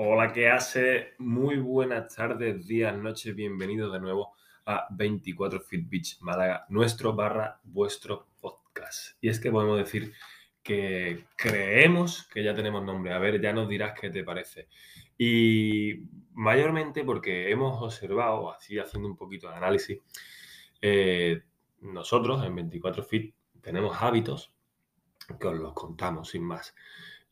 Hola, ¿qué hace? Muy buenas tardes, días, noches, bienvenidos de nuevo a 24 Fit Beach Málaga, nuestro barra vuestro podcast. Y es que podemos decir que creemos que ya tenemos nombre. A ver, ya nos dirás qué te parece. Y mayormente porque hemos observado, así haciendo un poquito de análisis, eh, nosotros en 24 Fit tenemos hábitos que os los contamos sin más.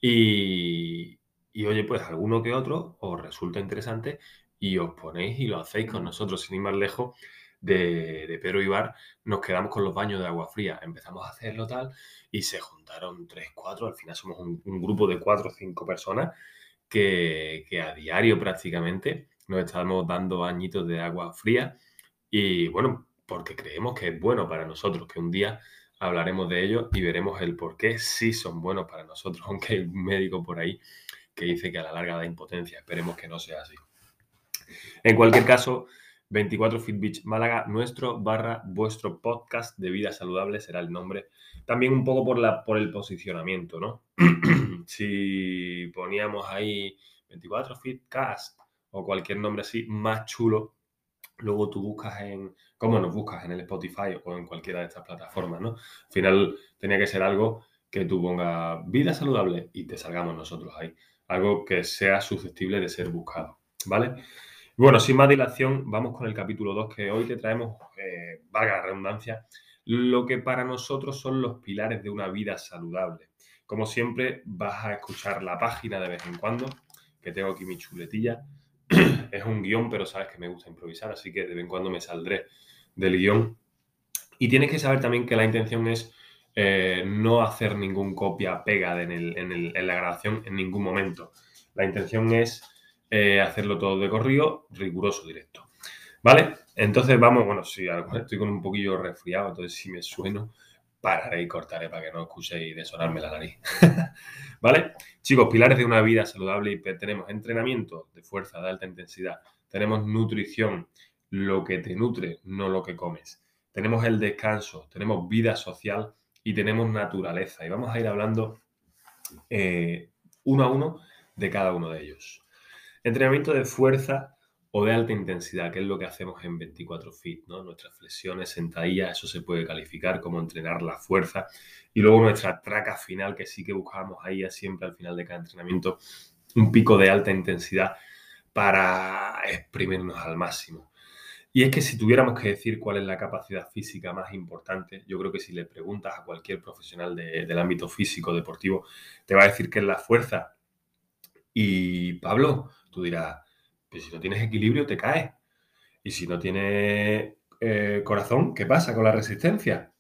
Y, y oye, pues alguno que otro os resulta interesante y os ponéis y lo hacéis con nosotros, sin ir más lejos de, de Pedro Ibar, nos quedamos con los baños de agua fría. Empezamos a hacerlo tal y se juntaron tres, cuatro, al final somos un, grupo de cuatro o cinco personas que, que, a diario prácticamente nos estamos dando bañitos de agua fría y bueno, porque creemos que es bueno para nosotros, que un día hablaremos de ello y veremos el por qué sí son buenos para nosotros, aunque hay un médico por ahí que dice que a la larga da impotencia. Esperemos que no sea así. En cualquier caso, 24 Fit Beach Málaga, nuestro barra vuestro podcast de vida saludable será el nombre. También un poco por, la, por el posicionamiento, ¿no? si poníamos ahí 24 Fit Cast o cualquier nombre así más chulo, luego tú buscas en, ¿cómo nos buscas? En el Spotify o en cualquiera de estas plataformas, ¿no? Al final tenía que ser algo que tú pongas vida saludable y te salgamos nosotros ahí algo que sea susceptible de ser buscado, ¿vale? Bueno, sin más dilación, vamos con el capítulo 2, que hoy te traemos, eh, valga la redundancia, lo que para nosotros son los pilares de una vida saludable. Como siempre, vas a escuchar la página de vez en cuando, que tengo aquí mi chuletilla. es un guion, pero sabes que me gusta improvisar, así que de vez en cuando me saldré del guion. Y tienes que saber también que la intención es eh, no hacer ningún copia-pega en, la grabación en ningún momento. La intención es eh, hacerlo todo de corrido, riguroso, directo. ¿Vale? Entonces vamos, bueno, si estoy con un poquillo resfriado, entonces si me sueno, pararé y cortaré para que no escuchéis de sonarme la nariz. ¿Vale? Chicos, pilares de una vida saludable y tenemos entrenamiento de fuerza de alta intensidad, tenemos nutrición, lo que te nutre, no lo que comes. Tenemos el descanso, tenemos vida social y tenemos naturaleza. Y vamos a ir hablando eh, uno a uno de cada uno de ellos. Entrenamiento de fuerza o de alta intensidad, que es lo que hacemos en 24 Fit, ¿no? Nuestras flexiones, sentadillas, eso se puede calificar como entrenar la fuerza. Y luego nuestra traca final, que sí que buscamos ahí siempre al final de cada entrenamiento, un pico de alta intensidad para exprimirnos al máximo. Y es que si tuviéramos que decir cuál es la capacidad física más importante, yo creo que si le preguntas a cualquier profesional del ámbito físico, deportivo, te va a decir que es la fuerza. Y Pablo, tú dirás, pues si no tienes equilibrio te caes. Y si no tienes eh, corazón, ¿qué pasa con la resistencia?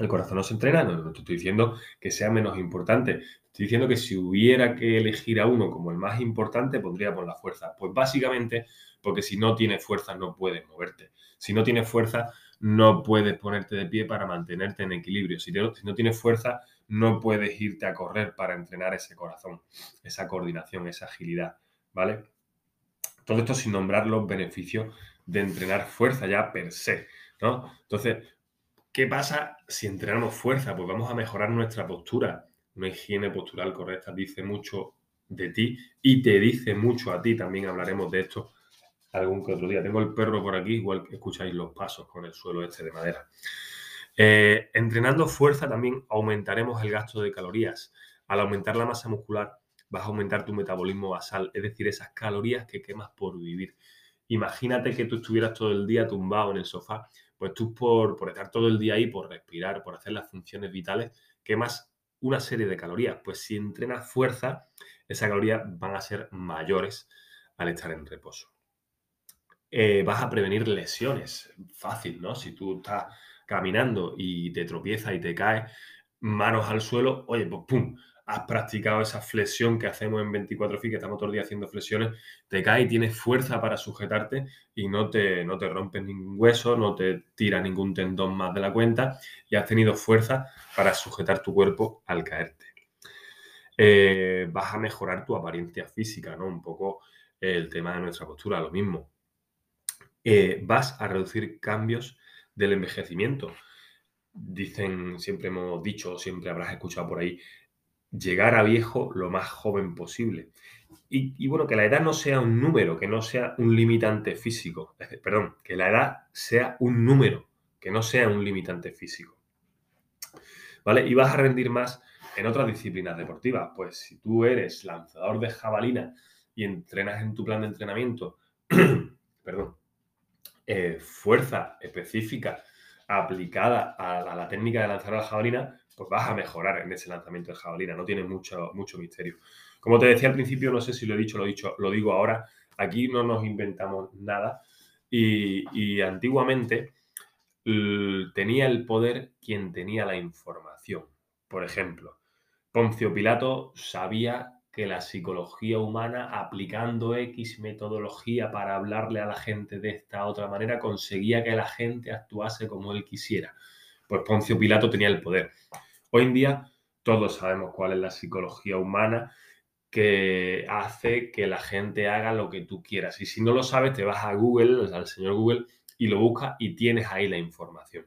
El corazón no se entrena, no, no te estoy diciendo que sea menos importante. Estoy diciendo que si hubiera que elegir a uno como el más importante, pondría por la fuerza. Pues básicamente porque si no tienes fuerza no puedes moverte. Si no tienes fuerza no puedes ponerte de pie para mantenerte en equilibrio. Si, si no tienes fuerza no puedes irte a correr para entrenar ese corazón, esa coordinación, esa agilidad, ¿vale? Todo esto sin nombrar los beneficios de entrenar fuerza ya per se, ¿no? Entonces, ¿qué pasa si entrenamos fuerza? Pues vamos a mejorar nuestra postura. Una higiene postural correcta dice mucho de ti y te dice mucho a ti. También hablaremos de esto algún que otro día. Tengo el perro por aquí, igual que escucháis los pasos con el suelo este de madera. Eh, entrenando fuerza también aumentaremos el gasto de calorías. Al aumentar la masa muscular vas a aumentar tu metabolismo basal, es decir, esas calorías que quemas por vivir. Imagínate que tú estuvieras todo el día tumbado en el sofá, pues tú por, estar todo el día ahí, por respirar, por hacer las funciones vitales, quemas una serie de calorías. Pues si entrenas fuerza, esas calorías van a ser mayores al estar en reposo. Eh, vas a prevenir lesiones. Fácil, ¿no? Si tú estás caminando y te tropiezas y te caes, manos al suelo, oye, pues pum, has practicado esa flexión que hacemos en 24 FI, que estamos todo el día haciendo flexiones, te caes y tienes fuerza para sujetarte y no te, no te rompes ningún hueso, no te tira ningún tendón más de la cuenta y has tenido fuerza para sujetar tu cuerpo al caerte. Eh, vas a mejorar tu apariencia física, ¿no? Un poco el tema de nuestra postura, lo mismo. Eh, vas a reducir cambios del envejecimiento. Dicen, siempre hemos dicho, siempre habrás escuchado por ahí, llegar a viejo lo más joven posible. Y, bueno, que la edad no sea un número, que no sea un limitante físico. Perdón, que la edad sea un número, que no sea un limitante físico. ¿Vale? Y vas a rendir más en otras disciplinas deportivas. Pues si tú eres lanzador de jabalina y entrenas en tu plan de entrenamiento, perdón, eh, fuerza específica aplicada a, la técnica de lanzar la jabalina, pues vas a mejorar en ese lanzamiento de jabalina. No tiene mucho, mucho misterio. Como te decía al principio, no sé si lo he dicho, lo he dicho, lo digo ahora, aquí no nos inventamos nada. Y, antiguamente tenía el poder quien tenía la información. Por ejemplo, Poncio Pilato sabía que la psicología humana, aplicando X metodología para hablarle a la gente de esta otra manera, conseguía que la gente actuase como él quisiera. Pues Poncio Pilato tenía el poder. Hoy en día todos sabemos cuál es la psicología humana que hace que la gente haga lo que tú quieras. Y si no lo sabes, te vas a Google, al señor Google, y lo buscas y tienes ahí la información.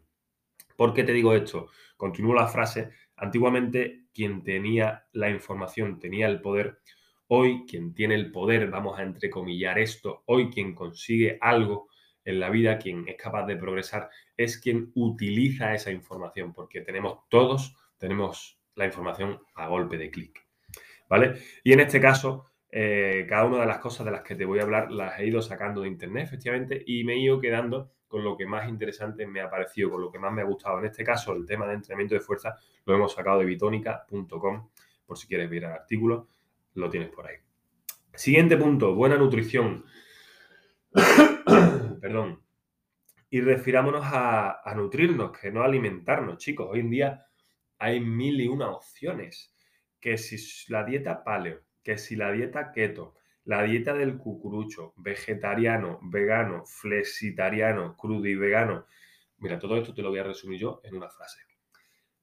¿Por qué te digo esto? Continúo la frase. Antiguamente quien tenía la información tenía el poder. Hoy quien tiene el poder, vamos a entrecomillar esto, hoy quien consigue algo en la vida, quien es capaz de progresar, es quien utiliza esa información, porque tenemos todos, tenemos la información a golpe de clic. ¿vale? Y en este caso, eh, cada una de las cosas de las que te voy a hablar las he ido sacando de internet, efectivamente, y me he ido quedando con lo que más interesante me ha parecido, con lo que más me ha gustado. En este caso, el tema de entrenamiento de fuerza lo hemos sacado de bitónica.com, por si quieres ver el artículo, lo tienes por ahí. Siguiente punto, buena nutrición. Perdón. Y refirámonos a, a nutrirnos, que no alimentarnos, chicos. Hoy en día hay mil y una opciones que si la dieta paleo, que si la dieta keto, la dieta del cucurucho, vegetariano, vegano, flexitariano, crudo y vegano. Mira, todo esto te lo voy a resumir yo en una frase.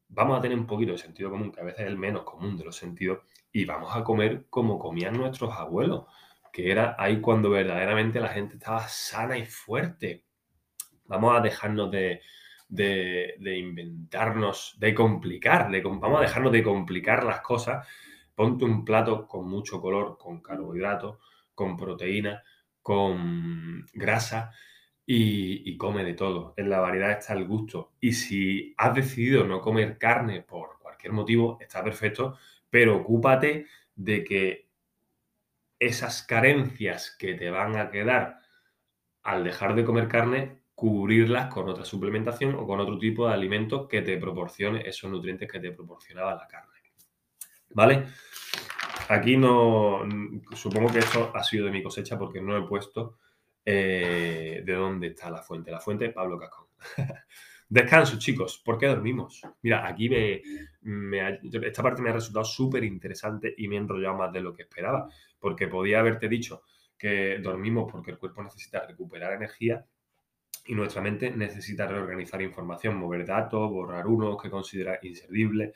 Vamos a tener un poquito de sentido común, que a veces es el menos común de los sentidos, y vamos a comer como comían nuestros abuelos, que era ahí cuando verdaderamente la gente estaba sana y fuerte. Vamos a dejarnos de, de, inventarnos, de complicar, vamos a dejarnos de complicar las cosas. Ponte un plato con mucho color, con carbohidratos, con proteína, con grasa y, come de todo. En la variedad está el gusto. Y si has decidido no comer carne por cualquier motivo, está perfecto, pero ocúpate de que esas carencias que te van a quedar al dejar de comer carne cubrirlas con otra suplementación o con otro tipo de alimentos que te proporcione esos nutrientes que te proporcionaba la carne. ¿Vale? Aquí no, supongo que esto ha sido de mi cosecha porque no he puesto eh, de dónde está la fuente. La fuente, Pablo Cascón. Descanso, chicos. ¿Por qué dormimos? Mira, aquí me, esta parte me ha resultado súper interesante y me he enrollado más de lo que esperaba, porque podía haberte dicho que dormimos porque el cuerpo necesita recuperar energía y nuestra mente necesita reorganizar información, mover datos, borrar unos que considera inservibles,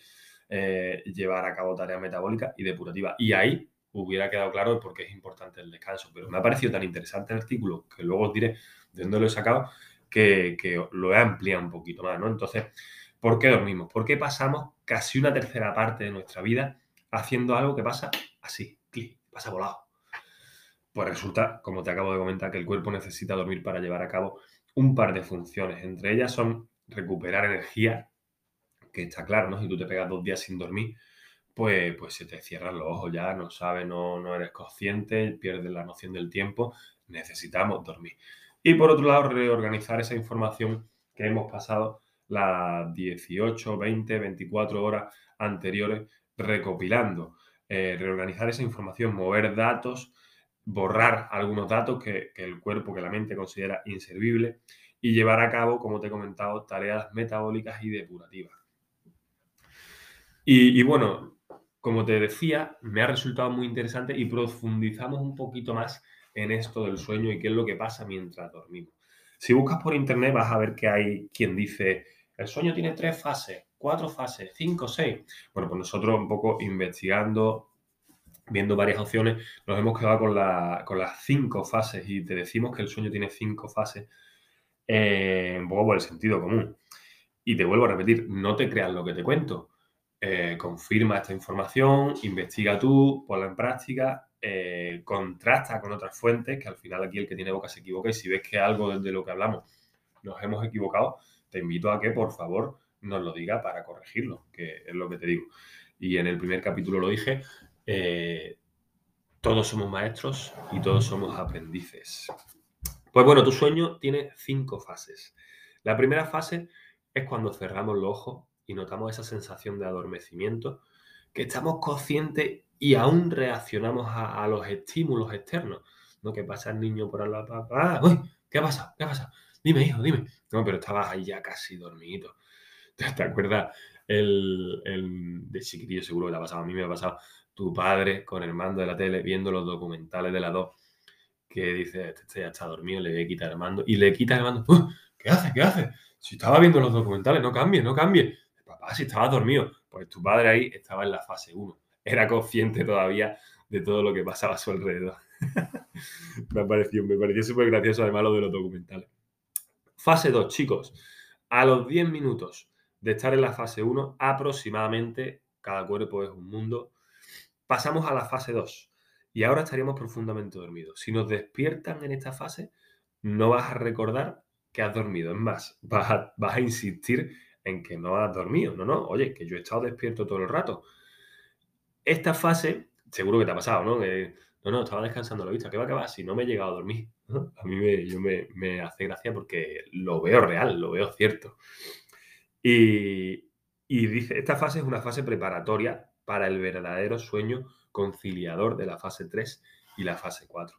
eh, llevar a cabo tareas metabólicas y depurativas. Y ahí hubiera quedado claro por qué es importante el descanso. Pero me ha parecido tan interesante el artículo, que luego os diré de dónde lo he sacado, que, lo he ampliado un poquito más, ¿no? Entonces, ¿por qué dormimos? ¿Por qué pasamos casi una tercera parte de nuestra vida haciendo algo que pasa así, clic, pasa volado? Pues resulta, como te acabo de comentar, que el cuerpo necesita dormir para llevar a cabo un par de funciones. Entre ellas son recuperar energía, que está claro, ¿no? Si tú te pegas dos días sin dormir, pues, pues se te cierran los ojos ya, no sabes, no, no eres consciente, pierdes la noción del tiempo, necesitamos dormir. Y por otro lado, reorganizar esa información que hemos pasado las 18, 20, 24 horas anteriores recopilando. Eh, reorganizar esa información, mover datos borrar algunos datos que, el cuerpo, que la mente considera inservible y llevar a cabo, como te he comentado, tareas metabólicas y depurativas. Y, bueno, como te decía, me ha resultado muy interesante y profundizamos un poquito más en esto del sueño y qué es lo que pasa mientras dormimos. Si buscas por internet vas a ver que hay quien dice, el sueño tiene tres fases, cuatro fases, cinco, seis. Bueno, pues nosotros un poco investigando, viendo varias opciones, nos hemos quedado con, las cinco fases y te decimos que el sueño tiene cinco fases, eh, un poco por el sentido común. Y te vuelvo a repetir, no te creas lo que te cuento. eh, confirma esta información, investiga tú, ponla en práctica, eh, contrasta con otras fuentes, que al final aquí el que tiene boca se equivoca y si ves que algo de lo que hablamos nos hemos equivocado, te invito a que por favor nos lo diga para corregirlo, que es lo que te digo. Y en el primer capítulo lo dije, eh, todos somos maestros y todos somos aprendices. Pues bueno, tu sueño tiene cinco fases. La primera fase es cuando cerramos los ojos y notamos esa sensación de adormecimiento, que estamos conscientes y aún reaccionamos a, los estímulos externos. ¿No? Que pasa el niño por ¡ah! ¡Uy! ¿Qué ha pasado? ¿Qué ha pasado? Dime, hijo, dime. No, pero estabas ahí ya casi dormido. ¿Te, acuerdas? El, de chiquitillo seguro que te ha pasado. A mí me ha pasado tu padre con el mando de la tele viendo los documentales de la 2 que dice, este, este ya está dormido, le voy a quitar el mando. Y le quita el mando. ¿Qué hace? ¿Qué hace? Si estaba viendo los documentales, no cambie, no cambie. Papá, si estaba dormido. Pues tu padre ahí estaba en la fase 1. Era consciente todavía de todo lo que pasaba a su alrededor. me pareció, me pareció súper gracioso además lo de los documentales. Fase 2, chicos. A los 10 minutos de estar en la fase 1, aproximadamente, cada cuerpo es un mundo, pasamos a la fase 2. Y ahora estaríamos profundamente dormidos. Si nos despiertan en esta fase, no vas a recordar que has dormido. Es más, vas a, a insistir en que no has dormido. No, no, oye, que yo he estado despierto todo el rato. Esta fase, seguro que te ha pasado, ¿no? no, no, estaba descansando la vista. ¿Qué va, qué va? Si no me he llegado a dormir. A mí me, yo me, hace gracia porque lo veo real, lo veo cierto. Y, dice, esta fase es una fase preparatoria para el verdadero sueño conciliador de la fase 3 y la fase 4.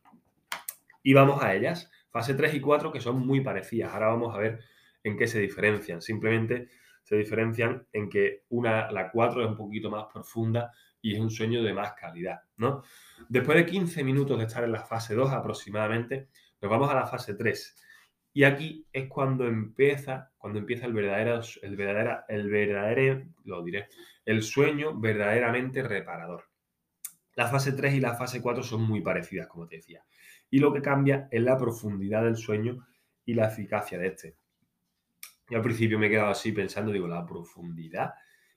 Y vamos a ellas. Fase 3 y 4 que son muy parecidas. Ahora vamos a ver en qué se diferencian. Simplemente se diferencian en que una, la 4 es un poquito más profunda y es un sueño de más calidad, ¿no? Después de 15 minutos de estar en la fase 2 aproximadamente, nos vamos a la fase 3. Y aquí es cuando empieza, cuando empieza el verdadero, el el verdadero, lo diré, el sueño verdaderamente reparador. La fase 3 y la fase 4 son muy parecidas, como te decía. Y lo que cambia es la profundidad del sueño y la eficacia de este. Yo al principio me he quedado así pensando, digo, la profundidad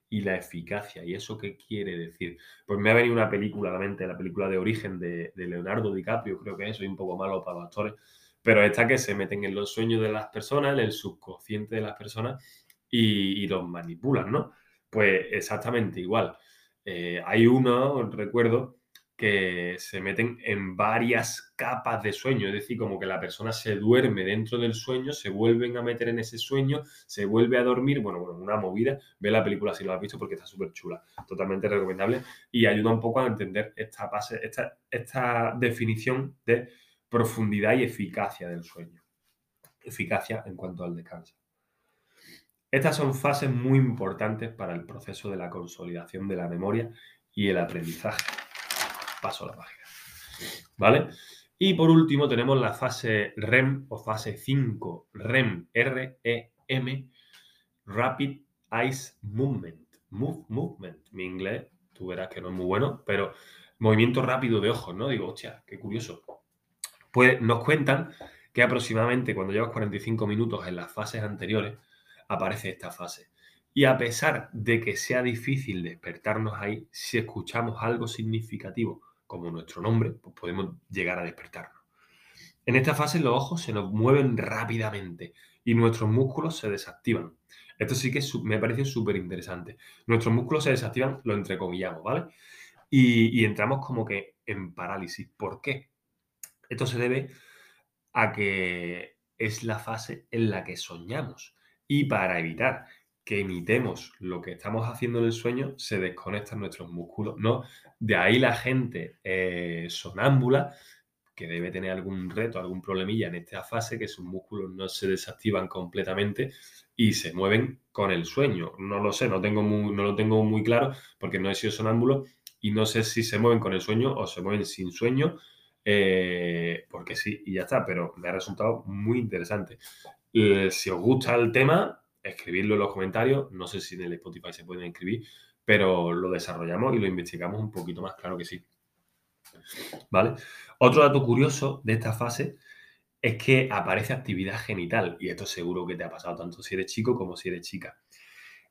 y la eficacia. ¿Y eso qué quiere decir? Pues me ha venido una película a la mente, la película de origen de, Leonardo DiCaprio, creo que es, un poco malo para los actores, pero esta que se meten en los sueños de las personas, en el subconsciente de las personas y, los manipulan, ¿no? Pues exactamente igual. Eh, hay uno, recuerdo, que se meten en varias capas de sueño, es decir, como que la persona se duerme dentro del sueño, se vuelven a meter en ese sueño, se vuelve a dormir, bueno, bueno, una movida, ve la película si lo has visto porque está súper chula, totalmente recomendable y ayuda un poco a entender esta, esta, esta definición de profundidad y eficacia del sueño, eficacia en cuanto al descanso. Estas son fases muy importantes para el proceso de la consolidación de la memoria y el aprendizaje paso a la página. ¿Vale? Y por último tenemos la fase REM o fase 5, REM, R-E-M, Rapid Eyes Movement. Move, movement. Mi inglés, tú verás que no es muy bueno, pero movimiento rápido de ojos, ¿no? Digo, hostia, qué curioso. Pues nos cuentan que aproximadamente cuando llevas 45 minutos en las fases anteriores, aparece esta fase. Y a pesar de que sea difícil despertarnos ahí, si escuchamos algo significativo como nuestro nombre, pues podemos llegar a despertarnos. En esta fase los ojos se nos mueven rápidamente y nuestros músculos se desactivan. Esto sí que me parece súper interesante. Nuestros músculos se desactivan, lo entrecomillamos, ¿vale? Y, y entramos como que en parálisis. ¿Por qué? Esto se debe a que es la fase en la que soñamos. Y para evitar que imitemos lo que estamos haciendo en el sueño, se desconectan nuestros músculos, ¿no? De ahí la gente eh, sonámbula, que debe tener algún reto, algún problemilla en esta fase, que sus músculos no se desactivan completamente y se mueven con el sueño. No lo sé, no, tengo no lo tengo muy claro porque no he sido sonámbulo y no sé si se mueven con el sueño o se mueven sin sueño, eh, porque sí, y ya está, pero me ha resultado muy interesante. Eh, si os gusta el tema, escribirlo en los comentarios. No sé si en el Spotify se pueden escribir, pero lo desarrollamos y lo investigamos un poquito más, claro que sí. ¿Vale? Otro dato curioso de esta fase es que aparece actividad genital, y esto seguro que te ha pasado tanto si eres chico como si eres chica.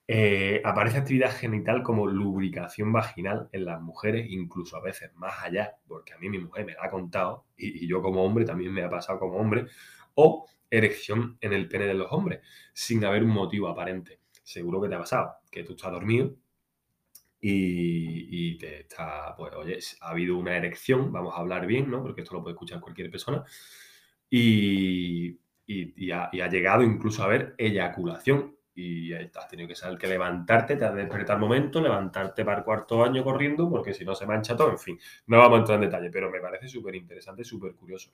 Eh, aparece actividad genital como lubricación vaginal en las mujeres, incluso a veces más allá, porque a mí mi mujer me la ha contado y, yo como hombre también me ha pasado como hombre, o erección en el pene de los hombres, sin haber un motivo aparente. Seguro que te ha pasado, que tú estás dormido y, te está, pues, oye, ha habido una erección, vamos a hablar bien, ¿no? Porque esto lo puede escuchar cualquier persona, y, ha, ha llegado incluso a haber eyaculación. Y has tenido que saber que levantarte, te has despertado al momento, levantarte para el cuarto año corriendo, porque si no se mancha todo, en fin, no vamos a entrar en detalle, pero me parece súper interesante, súper curioso.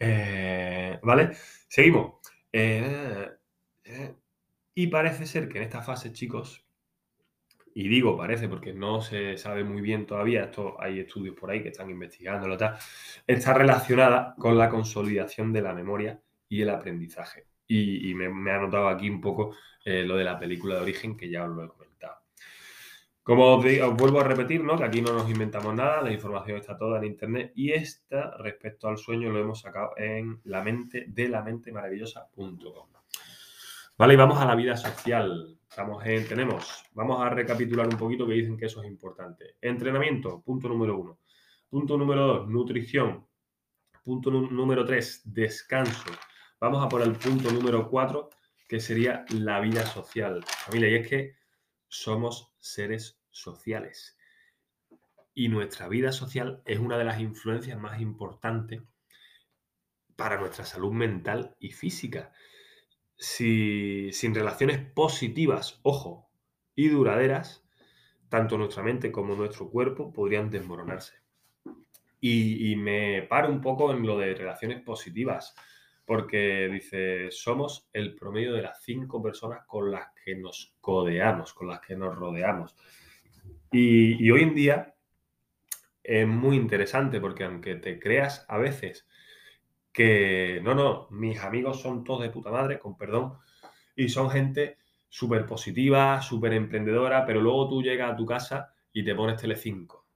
Eh, ¿vale? Seguimos. Eh, eh, y parece ser que en esta fase, chicos, y digo parece porque no se sabe muy bien todavía, esto hay estudios por ahí que están investigándolo, tal, está relacionada con la consolidación de la memoria y el aprendizaje. Y, me, ha notado aquí un poco eh, lo de la película de origen que ya os lo he comentado. Como os, digo, os vuelvo a repetir, ¿no? que aquí no nos inventamos nada, la información está toda en internet y esta respecto al sueño lo hemos sacado en la mente de la mente maravillosa.com. Vale, y vamos a la vida social. Estamos en, tenemos, vamos a recapitular un poquito que dicen que eso es importante. Entrenamiento, punto número uno. Punto número dos, nutrición. Punto número tres, descanso. Vamos a por el punto número cuatro, que sería la vida social. Familia, y es que somos seres sociales. Y nuestra vida social es una de las influencias más importantes para nuestra salud mental y física. Si, sin relaciones positivas, ojo, y duraderas, tanto nuestra mente como nuestro cuerpo podrían desmoronarse. Y, y me paro un poco en lo de relaciones positivas, porque dice, somos el promedio de las cinco personas con las que nos codeamos, con las que nos rodeamos. Y, hoy en día es muy interesante porque aunque te creas a veces que no, no, mis amigos son todos de puta madre, con perdón, y son gente súper positiva, súper emprendedora, pero luego tú llegas a tu casa y te pones Telecinco.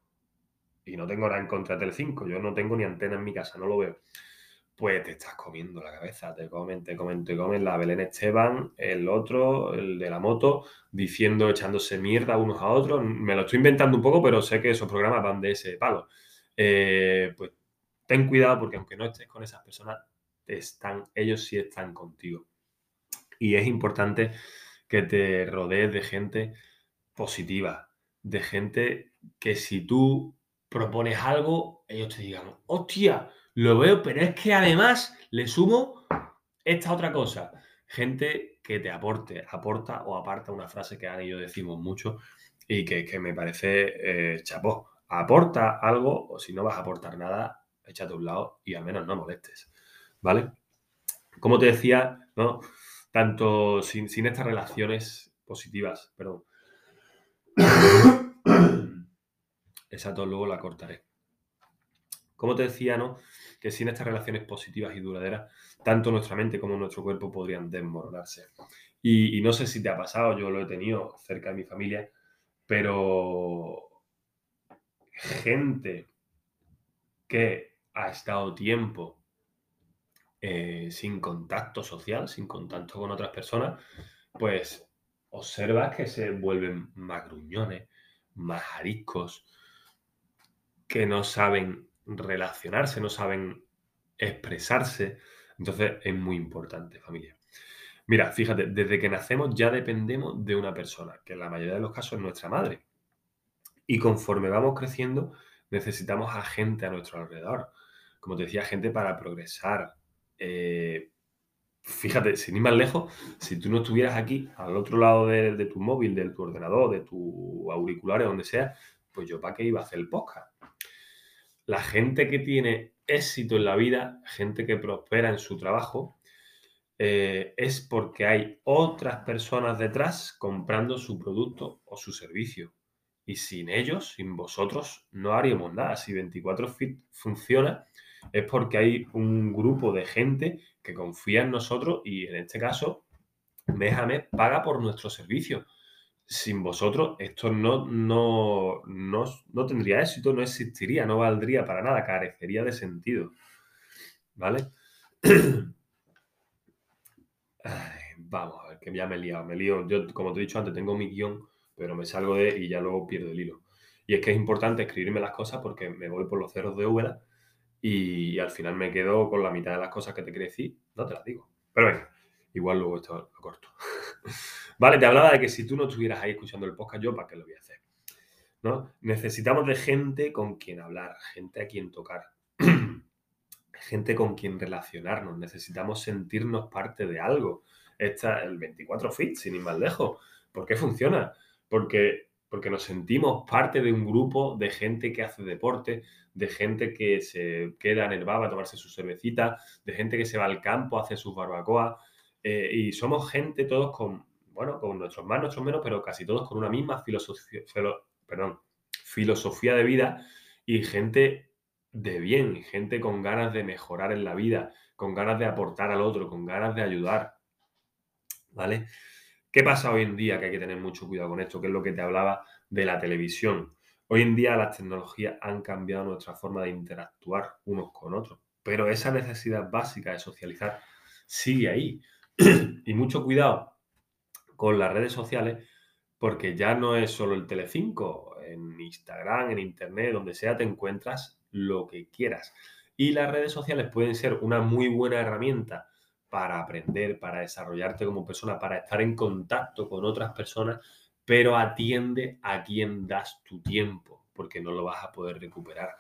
Y no tengo nada en contra de Telecinco, yo no tengo ni antena en mi casa, no lo veo. Pues te estás comiendo la cabeza, te comen, te comen, te comen la Belén Esteban, el otro, el de la moto, diciendo, echándose mierda unos a otros. Me lo estoy inventando un poco, pero sé que esos programas van de ese palo. Eh, pues ten cuidado porque aunque no estés con esas personas, están, ellos sí están contigo. Y es importante que te rodees de gente positiva, de gente que si tú propones algo, ellos te digan, hostia, lo veo, pero es que además le sumo esta otra cosa. Gente que te aporte, aporta o aparta una frase que Ana y yo decimos mucho y que, que me parece eh, chapó. Aporta algo o si no vas a aportar nada, échate a un lado y al menos no molestes. ¿Vale? Como te decía, ¿no? Tanto sin, sin estas relaciones positivas, perdón. Esa tos luego la cortaré. Como te decía, ¿no? Que sin estas relaciones positivas y duraderas, tanto nuestra mente como nuestro cuerpo podrían desmoronarse. Y, no sé si te ha pasado, yo lo he tenido cerca de mi familia, pero gente que ha estado tiempo eh, sin contacto social, sin contacto con otras personas, pues observas que se vuelven más gruñones, más ariscos, que no saben relacionarse, no saben expresarse. Entonces es muy importante, familia. Mira, fíjate, desde que nacemos ya dependemos de una persona, que en la mayoría de los casos es nuestra madre. Y conforme vamos creciendo, necesitamos a gente a nuestro alrededor. Como te decía, gente para progresar. Eh, fíjate, sin ir más lejos, si tú no estuvieras aquí, al otro lado de, tu móvil, de tu ordenador, de tu auriculares, donde sea, pues yo para qué iba a hacer el podcast. La gente que tiene éxito en la vida, gente que prospera en su trabajo, eh, es porque hay otras personas detrás comprando su producto o su servicio. Y sin ellos, sin vosotros, no haríamos nada. Si 24 Fit funciona, es porque hay un grupo de gente que confía en nosotros y en este caso, mes a mes paga por nuestro servicio. Sin vosotros, esto no, no, no, no tendría éxito, no existiría, no valdría para nada, carecería de sentido. ¿Vale? Vamos a ver, que ya me he liado, me lío. Yo, como te he dicho antes, tengo mi guion, pero me salgo de y ya luego pierdo el hilo. Y es que es importante escribirme las cosas porque me voy por los cerros de Úbeda y, al final me quedo con la mitad de las cosas que te quería decir, no te las digo. Pero venga, igual luego esto lo corto. vale, te hablaba de que si tú no estuvieras ahí escuchando el podcast, yo para qué lo voy a hacer. ¿No? Necesitamos de gente con quien hablar, gente a quien tocar, gente con quien relacionarnos, necesitamos sentirnos parte de algo. Esta, el 24 Fit, sin ir más lejos. ¿Por qué funciona? Porque, porque nos sentimos parte de un grupo de gente que hace deporte, de gente que se queda en el bar a tomarse su cervecita, de gente que se va al campo a hacer sus barbacoas. Eh, y somos gente todos con, bueno, con nuestros más, nuestros menos, pero casi todos con una misma filosofía, perdón, filosofía de vida y gente de bien, gente con ganas de mejorar en la vida, con ganas de aportar al otro, con ganas de ayudar. ¿Vale? ¿Qué pasa hoy en día? Que hay que tener mucho cuidado con esto, que es lo que te hablaba de la televisión. Hoy en día las tecnologías han cambiado nuestra forma de interactuar unos con otros, pero esa necesidad básica de socializar sigue ahí. y mucho cuidado con las redes sociales, porque ya no es solo el Telecinco, en Instagram, en Internet, donde sea, te encuentras lo que quieras. Y las redes sociales pueden ser una muy buena herramienta para aprender, para desarrollarte como persona, para estar en contacto con otras personas, pero atiende a quien das tu tiempo, porque no lo vas a poder recuperar.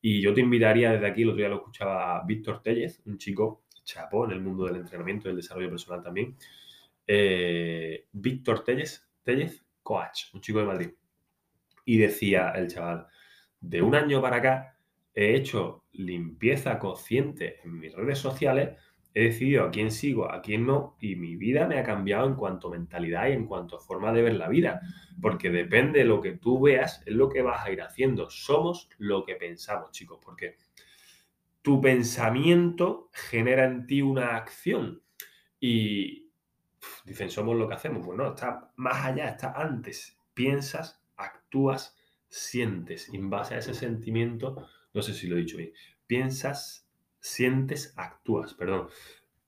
Y yo te invitaría desde aquí, el otro día lo escuchaba Víctor Tellez, un chico chapó en el mundo del entrenamiento y del desarrollo personal también. Eh, Víctor Tellez, Tellez, coach, un chico de Madrid. Y decía el chaval, de un año para acá he hecho limpieza consciente en mis redes sociales he decidido a quién sigo, a quién no, y mi vida me ha cambiado en cuanto a mentalidad y en cuanto a forma de ver la vida, porque depende de lo que tú veas, es lo que vas a ir haciendo. Somos lo que pensamos, chicos, porque tu pensamiento genera en ti una acción y dicen, somos lo que hacemos. Pues no, está más allá, está antes. Piensas, actúas, sientes. Y en base a ese sentimiento, no sé si lo he dicho bien, piensas, sientes, actúas, perdón.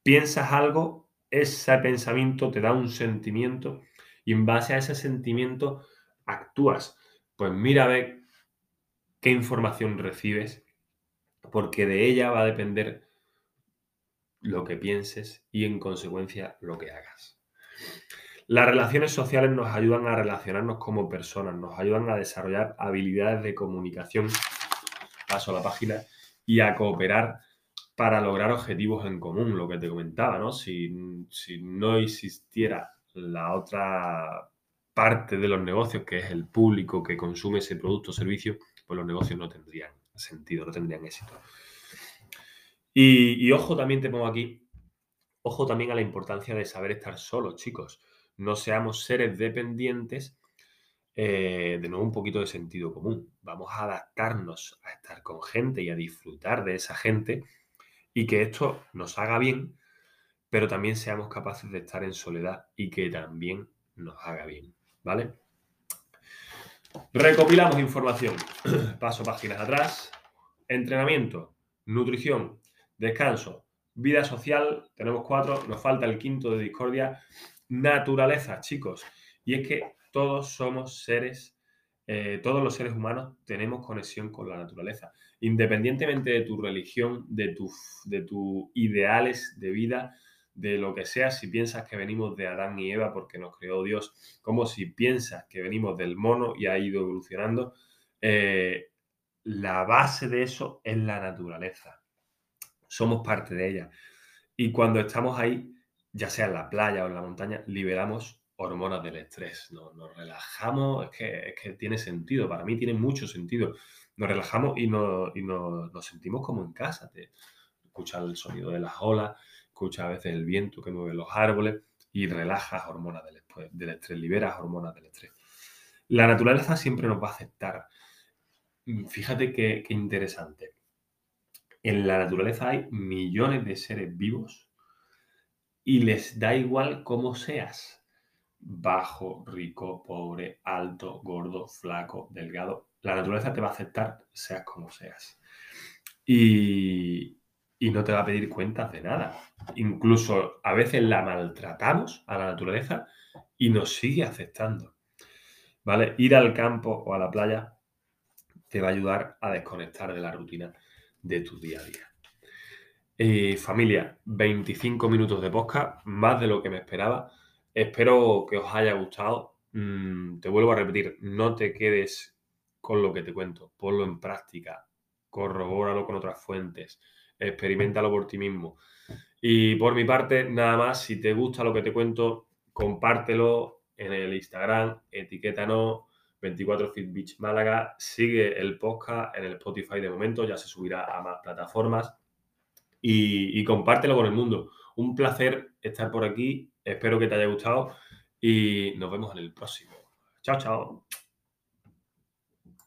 Piensas algo, ese pensamiento te da un sentimiento y en base a ese sentimiento actúas. Pues mira a ver qué información recibes, porque de ella va a depender lo que pienses y en consecuencia lo que hagas. Las relaciones sociales nos ayudan a relacionarnos como personas, nos ayudan a desarrollar habilidades de comunicación, paso a la página, y a cooperar para lograr objetivos en común, lo que te comentaba, ¿no? Si, no existiera la otra parte de los negocios, que es el público que consume ese producto o servicio, pues los negocios no tendrían sentido, no tendrían éxito. Y, ojo, también te pongo aquí, ojo también a la importancia de saber estar solos, chicos. No seamos seres dependientes, eh, de nuevo un poquito de sentido común. Vamos a adaptarnos a estar con gente y a disfrutar de esa gente y que esto nos haga bien, pero también seamos capaces de estar en soledad y que también nos haga bien, ¿vale? Recopilamos información. Paso páginas atrás. Entrenamiento, nutrición, descanso, vida social. Tenemos cuatro, nos falta el quinto de discordia. Naturaleza, chicos. Y es que todos somos seres, eh, todos los seres humanos tenemos conexión con la naturaleza independientemente de tu religión, de tus de ideales de vida, de lo que sea, si piensas que venimos de Adán y Eva porque nos creó Dios, como si piensas que venimos del mono y ha ido evolucionando, eh, la base de eso es la naturaleza. Somos parte de ella. Y cuando estamos ahí, ya sea en la playa o en la montaña, liberamos hormonas del estrés, nos, nos relajamos, es que, es que tiene sentido, para mí tiene mucho sentido nos relajamos y, nos, nos, sentimos como en casa. Te, escuchas el sonido de las olas, escuchas a veces el viento que mueve los árboles y relajas hormonas del, estrés, liberas hormonas del estrés. La naturaleza siempre nos va a aceptar. Fíjate qué, qué interesante. En la naturaleza hay millones de seres vivos y les da igual cómo seas. Bajo, rico, pobre, alto, gordo, flaco, delgado la naturaleza te va a aceptar seas como seas. Y, y no te va a pedir cuentas de nada. Incluso a veces la maltratamos a la naturaleza y nos sigue aceptando. ¿Vale? Ir al campo o a la playa te va a ayudar a desconectar de la rutina de tu día a día. Eh, familia, 25 minutos de podcast, más de lo que me esperaba. Espero que os haya gustado. Mm, te vuelvo a repetir, no te quedes con lo que te cuento, ponlo en práctica, corrobóralo con otras fuentes experimentalo por ti mismo. Y por mi parte, nada más, si te gusta lo que te cuento, compártelo en el Instagram, etiquétanos 24 Fit Beach Málaga, sigue el podcast en el Spotify de momento, ya se subirá a más plataformas y compártelo con el mundo. Un placer estar por aquí, espero que te haya gustado y nos vemos en el próximo. Chao, chao.